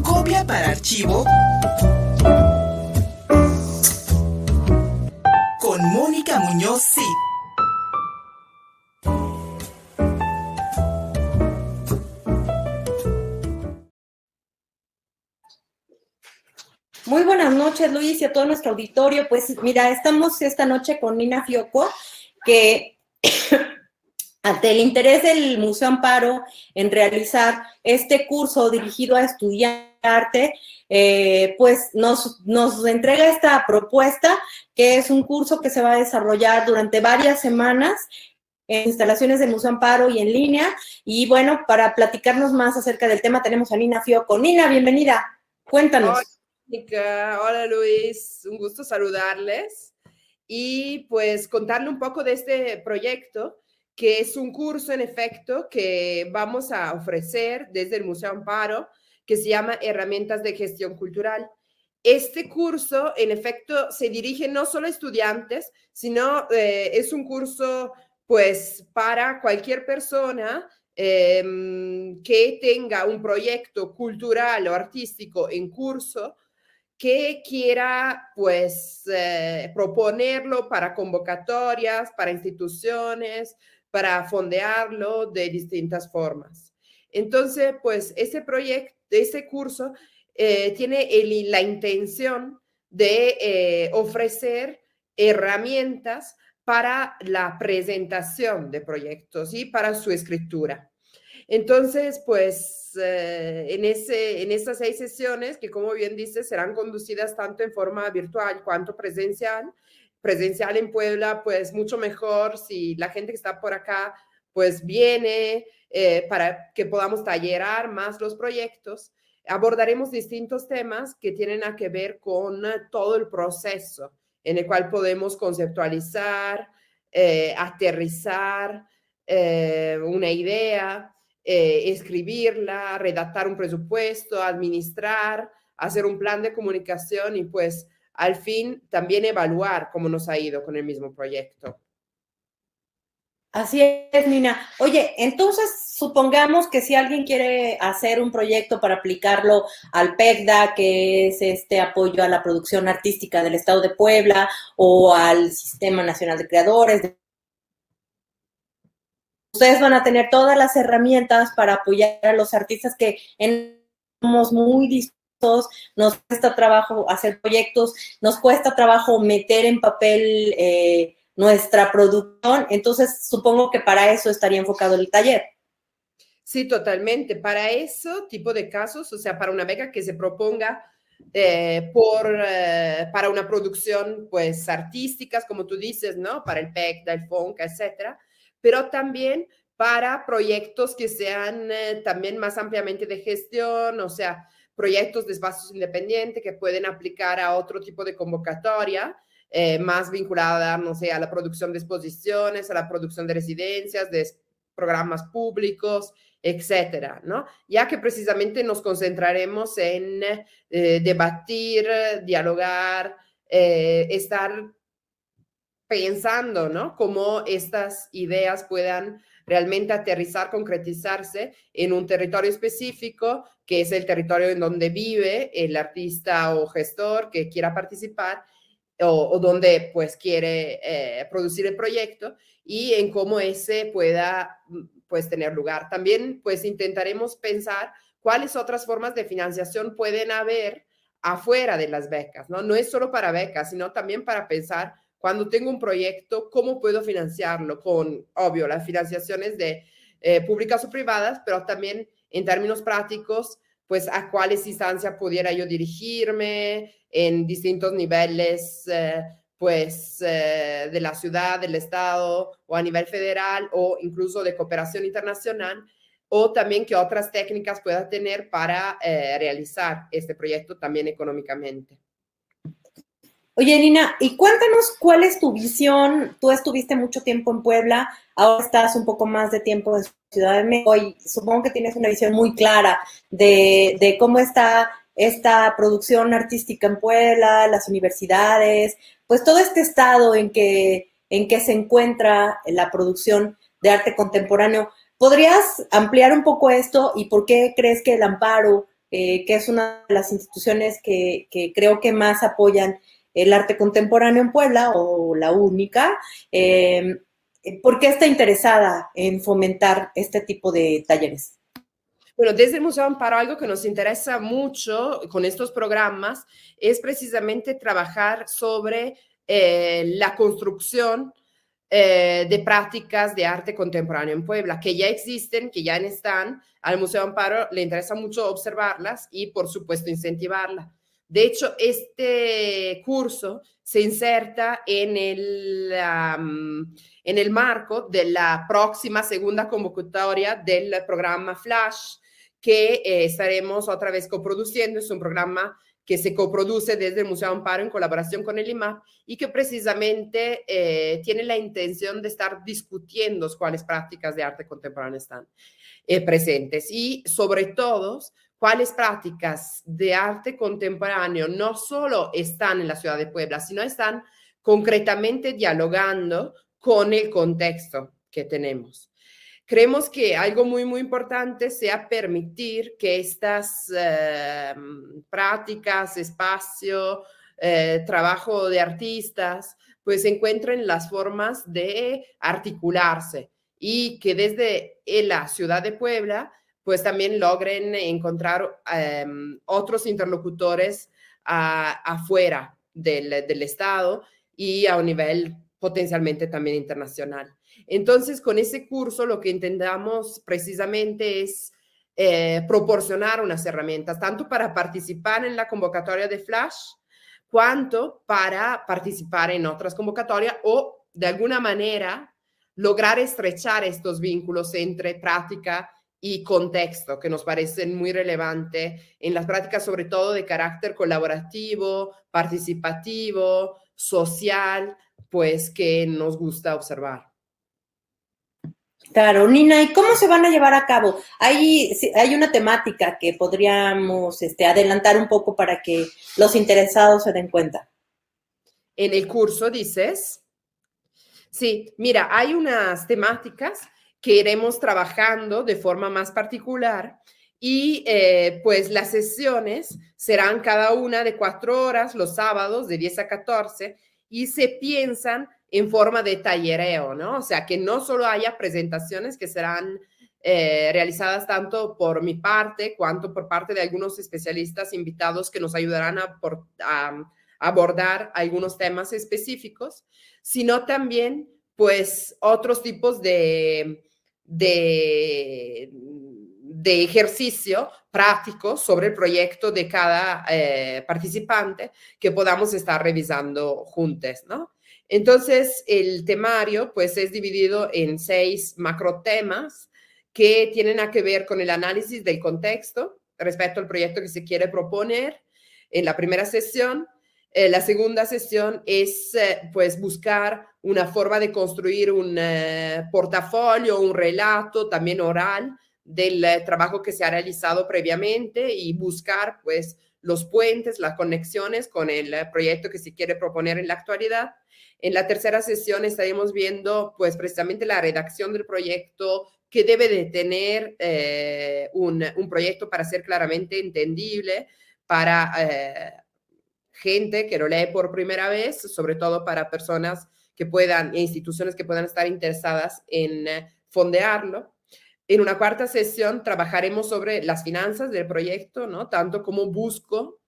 copia para archivo con Mónica Muñoz sí. Muy buenas noches, Luis, y a todo nuestro auditorio. Pues mira, estamos esta noche con Nina Fioco, que ante el interés del Museo Amparo en realizar este curso dirigido a estudiar arte, eh, pues nos, nos entrega esta propuesta, que es un curso que se va a desarrollar durante varias semanas en instalaciones del Museo Amparo y en línea. Y bueno, para platicarnos más acerca del tema tenemos a Nina Fioco. Nina, bienvenida. Cuéntanos. Hola, Hola Luis, un gusto saludarles y pues contarle un poco de este proyecto que es un curso en efecto que vamos a ofrecer desde el Museo Amparo, que se llama Herramientas de Gestión Cultural. Este curso, en efecto, se dirige no solo a estudiantes, sino eh, es un curso, pues, para cualquier persona em, que tenga un proyecto cultural o artístico en curso que quiera, pues, eh, proponerlo para convocatorias, para instituciones, para fondearlo de distintas formas. Entonces, pues ese proyecto, ese curso eh, tiene la intención de eh, ofrecer herramientas para la presentación de proyectos y para su escritura. Entonces, pues eh, en, ese, en estas seis sesiones, que como bien dice, serán conducidas tanto en forma virtual cuanto presencial, presencial en Puebla, pues mucho mejor si la gente que está por acá, pues viene eh, para que podamos tallerar más los proyectos. Abordaremos distintos temas que tienen a que ver con todo el proceso en el cual podemos conceptualizar, eh, aterrizar eh, una idea, escribirla, redactar un presupuesto, administrar, hacer un plan de comunicación y pues al fin también evaluar cómo nos ha ido con el mismo proyecto. Así es, Nina. Oye, entonces supongamos que si alguien quiere hacer un proyecto para aplicarlo al PECDA, que es este apoyo a la producción artística del Estado de Puebla, o al Sistema Nacional de Creadores, ustedes van a tener todas las herramientas para apoyar a los artistas que somos muy nos cuesta trabajo hacer proyectos, nos cuesta trabajo meter en papel eh, nuestra producción, entonces supongo que para eso estaría enfocado el taller. Sí, totalmente. Para eso tipo de casos, o sea, para una beca que se proponga eh, por, eh, para una producción, pues, artísticas, como tú dices, ¿no? Para el PEC, el FONCA, etcétera, pero también para proyectos que sean también más ampliamente de gestión, o sea, proyectos de espacios independientes que pueden aplicar a otro tipo de convocatoria, eh, más vinculada, no sé, a la producción de exposiciones, a la producción de residencias, de programas públicos, etcétera, ¿no? Ya que precisamente nos concentraremos en eh, debatir, dialogar, eh, estar pensando, ¿no? Cómo estas ideas puedan realmente aterrizar, concretizarse en un territorio específico, que es el territorio en donde vive el artista o gestor que quiera participar o, donde pues quiere eh, producir el proyecto y en cómo ese pueda pues tener lugar. También pues intentaremos pensar cuáles otras formas de financiación pueden haber afuera de las becas, ¿no? No es solo para becas, sino también para pensar cuando tengo un proyecto, ¿cómo puedo financiarlo? Con, obvio, las financiaciones de eh, públicas o privadas, pero también en términos prácticos, pues a cuáles instancias pudiera yo dirigirme en distintos niveles, eh, pues eh, de la ciudad, del estado o a nivel federal o incluso de cooperación internacional, o también qué otras técnicas pueda tener para realizar este proyecto también económicamente. Oye, Nina, y cuéntanos cuál es tu visión. Tú estuviste mucho tiempo en Puebla, ahora estás un poco más de tiempo en Ciudad de México y supongo que tienes una visión muy clara de, cómo está esta producción artística en Puebla, las universidades, pues todo este estado en que, se encuentra la producción de arte contemporáneo. ¿Podrías ampliar un poco esto y por qué crees que el amparo eh, que es una de las instituciones que, creo que más apoyan el arte contemporáneo en Puebla o la única. Eh, ¿Por qué está interesada en fomentar este tipo de talleres? Bueno, desde el Museo Amparo algo que nos interesa mucho con estos programas es precisamente trabajar sobre eh, la construcción eh, de prácticas de arte contemporáneo en Puebla, que ya existen, que ya están. Al Museo Amparo le interesa mucho observarlas y, por supuesto, incentivarlas. De hecho, este curso se inserta en el, en el marco de la próxima segunda convocatoria del programa Flash, que eh, estaremos otra vez coproduciendo. Es un programa que se coproduce desde el Museo Amparo en colaboración con el IMAP y que precisamente eh, tiene la intención de estar discutiendo cuáles prácticas de arte contemporáneo están eh, presentes y sobre todo cuáles prácticas de arte contemporáneo no solo están en la ciudad de Puebla, sino están concretamente dialogando con el contexto que tenemos. Creemos que algo muy, muy importante sea permitir que estas eh, prácticas, espacio, eh, trabajo de artistas, pues encuentren las formas de articularse y que desde la ciudad de Puebla, pues también logren encontrar em, otros interlocutores afuera del, del Estado y a un nivel potencialmente también internacional. Entonces, con ese curso lo que intentamos precisamente es eh, proporcionar unas herramientas, tanto para participar en la convocatoria de Flash, cuanto para participar en otras convocatorias o de alguna manera lograr estrechar estos vínculos entre práctica y contexto, que nos parecen muy relevantes en las prácticas, sobre todo de carácter colaborativo, participativo, social, pues que nos gusta observar. Claro, Nina, ¿y cómo se van a llevar a cabo? Hay, hay una temática que podríamos este, adelantar un poco para que los interesados se den cuenta. En el curso dices, sí, mira, hay unas temáticas que iremos trabajando de forma más particular y eh, pues las sesiones serán cada una de cuatro horas los sábados de 10 a 14 y se piensan en forma de tallereo, ¿no? O sea, que no solo haya presentaciones que serán eh, realizadas tanto por mi parte cuanto por parte de algunos especialistas invitados que nos ayudarán a, abordar algunos temas específicos, sino también, pues, otros tipos de, de, ejercicio práctico sobre el proyecto de cada eh, participante que podamos estar revisando juntos, ¿no? Entonces, el temario pues es dividido en seis macro temas que tienen a que ver con el análisis del contexto respecto al proyecto que se quiere proponer en la primera sesión. Eh, la segunda sesión es eh, pues buscar una forma de construir un eh, portafolio, un relato también oral del trabajo que se ha realizado previamente y buscar pues los puentes, las conexiones con el proyecto que se quiere proponer en la actualidad. En la tercera sesión estaremos viendo pues precisamente la redacción del proyecto que debe de tener eh, un, proyecto para ser claramente entendible para eh, gente que lo lee por primera vez, sobre todo para personas que puedan, e instituciones que puedan estar interesadas en eh, fondearlo. En una cuarta sesión trabajaremos sobre las finanzas del proyecto, ¿no? Tanto como busco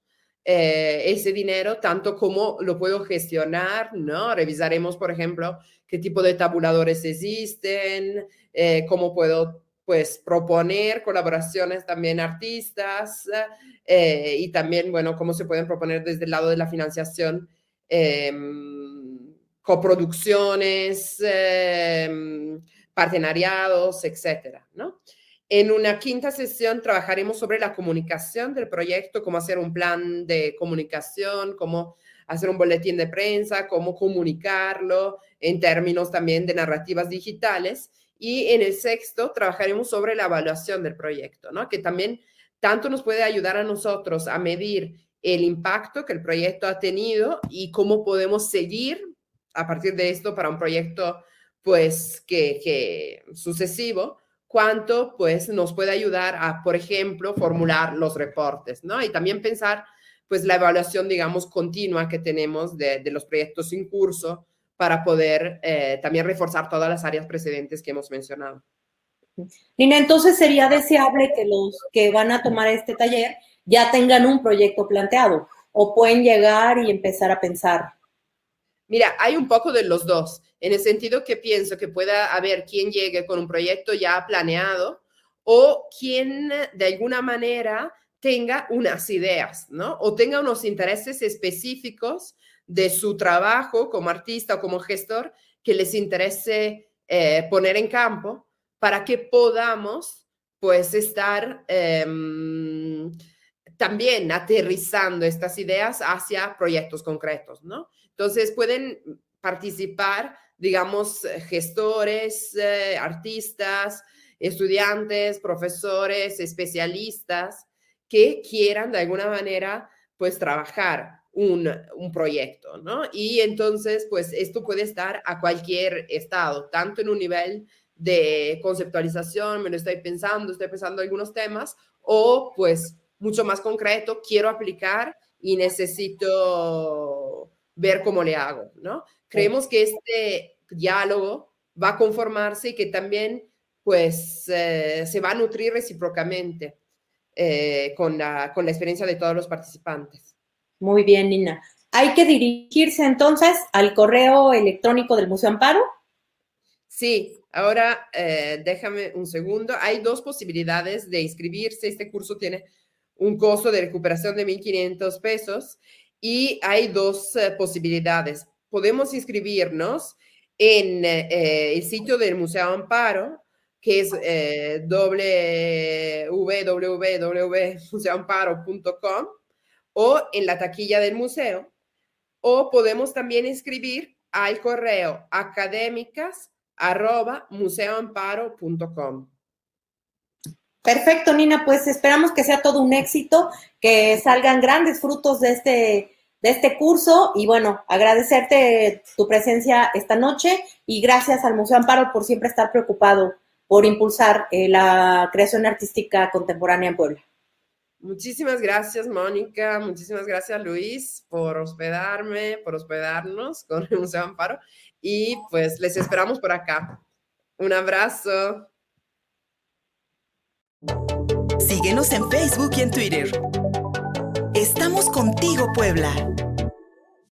eh, ese dinero, tanto como lo puedo gestionar, ¿no? Revisaremos, por ejemplo, qué tipo de tabuladores existen, eh, cómo puedo, pues, proponer colaboraciones también artistas eh, y también, bueno, cómo se pueden proponer desde el lado de la financiación em, coproducciones, em, partenariados, etcétera, ¿no? En una quinta sesión trabajaremos sobre la comunicación del proyecto, cómo hacer un plan de comunicación, cómo hacer un boletín de prensa, cómo comunicarlo en términos también de narrativas digitales. Y en el sexto trabajaremos sobre la evaluación del proyecto, ¿no? Que también tanto nos puede ayudar a nosotros a medir el impacto que el proyecto ha tenido y cómo podemos seguir a partir de esto para un proyecto, pues, que, que sucesivo cuanto pues nos puede ayudar a, por ejemplo, formular los reportes, ¿no? Y también pensar pues la evaluación, digamos, continua que tenemos de, los proyectos en curso para poder eh, también reforzar todas las áreas precedentes que hemos mencionado. Nina, entonces sería deseable que los que van a tomar este taller ya tengan un proyecto planteado o pueden llegar y empezar a pensar. Mira, hay un poco de los dos, en el sentido que pienso que pueda haber quien llegue con un proyecto ya planeado o quien de alguna manera tenga unas ideas, ¿no? O tenga unos intereses específicos de su trabajo como artista o como gestor que les interese eh, poner en campo para que podamos pues estar em, también aterrizando estas ideas hacia proyectos concretos, ¿no? Entonces pueden participar, digamos, gestores, eh, artistas, estudiantes, profesores, especialistas que quieran de alguna manera pues trabajar un, un, proyecto, ¿no? Y entonces, pues esto puede estar a cualquier estado, tanto en un nivel de conceptualización, me lo estoy pensando, estoy pensando algunos temas, o pues mucho más concreto, quiero aplicar y necesito ver cómo le hago, ¿no? Creemos que este diálogo va a conformarse y que también pues eh, se va a nutrir recíprocamente eh, con, la, con la experiencia de todos los participantes. Muy bien, Nina. Hay que dirigirse entonces al correo electrónico del Museo Amparo. Sí, Ahora, eh, déjame un segundo. Hay dos posibilidades de inscribirse. Este curso tiene un costo de recuperación de 1.500 pesos y hay dos eh, posibilidades. Podemos inscribirnos en eh, el sitio del Museo Amparo, que es www.museoamparo.com o en la taquilla del museo. O podemos también inscribir al correo académicas museoamparo.com. Perfecto, Nina, pues esperamos que sea todo un éxito, que salgan grandes frutos de este, de este curso y bueno, agradecerte tu presencia esta noche y gracias al Museo Amparo por siempre estar preocupado por impulsar eh, la creación artística contemporánea en Puebla. Muchísimas gracias, Mónica. Muchísimas gracias, Luis, por hospedarme, por hospedarnos con el Museo Amparo y pues les esperamos por acá. Un abrazo. Síguenos en Facebook y en Twitter. Estamos contigo, Puebla.